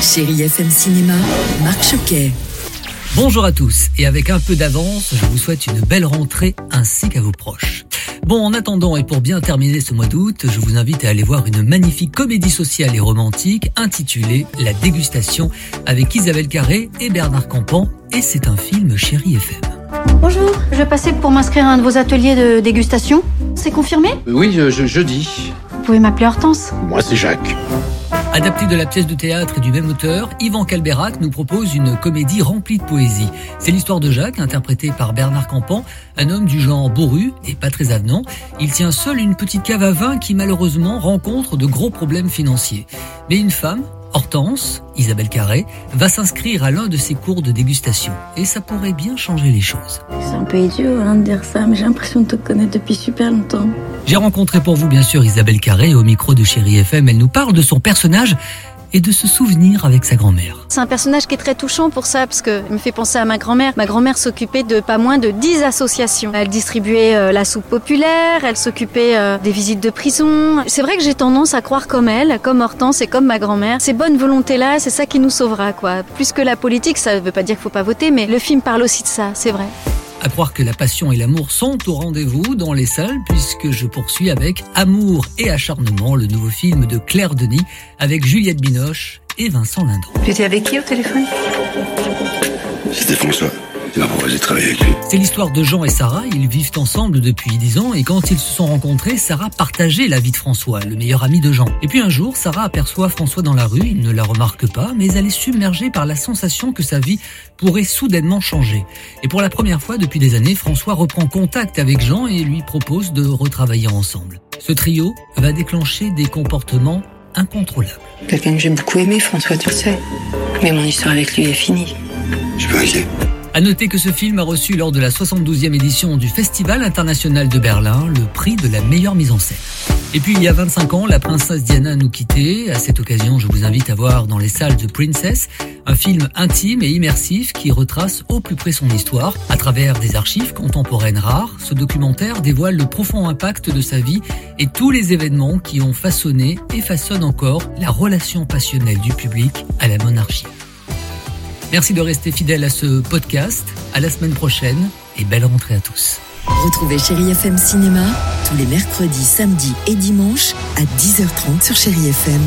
Chérie FM Cinéma, Marc Choquet. Bonjour à tous et avec un peu d'avance, je vous souhaite une belle rentrée ainsi qu'à vos proches. Bon, en attendant et pour bien terminer ce mois d'août, je vous invite à aller voir une magnifique comédie sociale et romantique intitulée La dégustation avec Isabelle Carré et Bernard Campan et c'est un film Chérie FM. Bonjour, je passais pour m'inscrire à un de vos ateliers de dégustation. C'est confirmé? Oui, je, je, jeudi. Vous pouvez m'appeler Hortense. Moi, c'est Jacques. Adapté de la pièce de théâtre du même auteur, Yvan Calberac nous propose une comédie remplie de poésie. C'est l'histoire de Jacques, interprété par Bernard Campan, un homme du genre bourru et pas très avenant. Il tient seul une petite cave à vin qui malheureusement rencontre de gros problèmes financiers. Mais une femme, Hortense, Isabelle Carré, va s'inscrire à l'un de ses cours de dégustation. Et ça pourrait bien changer les choses. C'est un peu idiot hein, de dire ça, mais j'ai l'impression de te connaître depuis super longtemps. J'ai rencontré pour vous bien sûr Isabelle Carré au micro de Chéri FM. Elle nous parle de son personnage et de se souvenir avec sa grand-mère. C'est un personnage qui est très touchant pour ça, parce que me fait penser à ma grand-mère. Ma grand-mère s'occupait de pas moins de 10 associations. Elle distribuait euh, la soupe populaire, elle s'occupait euh, des visites de prison. C'est vrai que j'ai tendance à croire comme elle, comme Hortense et comme ma grand-mère. Ces bonnes volontés-là, c'est ça qui nous sauvera, quoi. Plus que la politique, ça veut pas dire qu'il faut pas voter, mais le film parle aussi de ça, c'est vrai. À croire que la passion et l'amour sont au rendez-vous dans les salles, puisque je poursuis avec Amour et acharnement, le nouveau film de Claire Denis, avec Juliette Binoche et Vincent Lindon. Tu étais avec qui au téléphone? C'était François. Il m'a proposé de travailler avec lui. C'est l'histoire de Jean et Sarah. Ils vivent ensemble depuis 10 ans et quand ils se sont rencontrés, Sarah partageait la vie de François, le meilleur ami de Jean. Et puis un jour, Sarah aperçoit François dans la rue. Il ne la remarque pas, mais elle est submergée par la sensation que sa vie pourrait soudainement changer. Et pour la première fois depuis des années, François reprend contact avec Jean et lui propose de retravailler ensemble. Ce trio va déclencher des comportements incontrôlables. Quelqu'un que j'ai beaucoup aimé, François, tu le sais. Mais mon histoire avec lui est finie. Je suis pas inquiet. À noter que ce film a reçu lors de la 72e édition du Festival international de Berlin le prix de la meilleure mise en scène. Et puis il y a 25 ans, la princesse Diana nous quittait. À cette occasion, je vous invite à voir dans les salles The Princess un film intime et immersif qui retrace au plus près son histoire. À travers des archives contemporaines rares, ce documentaire dévoile le profond impact de sa vie et tous les événements qui ont façonné et façonnent encore la relation passionnelle du public à la monarchie. Merci de rester fidèle à ce podcast. À la semaine prochaine et belle rentrée à tous. Retrouvez Chérie FM Cinéma tous les mercredis, samedis et dimanches à 10h30 sur Chérie FM.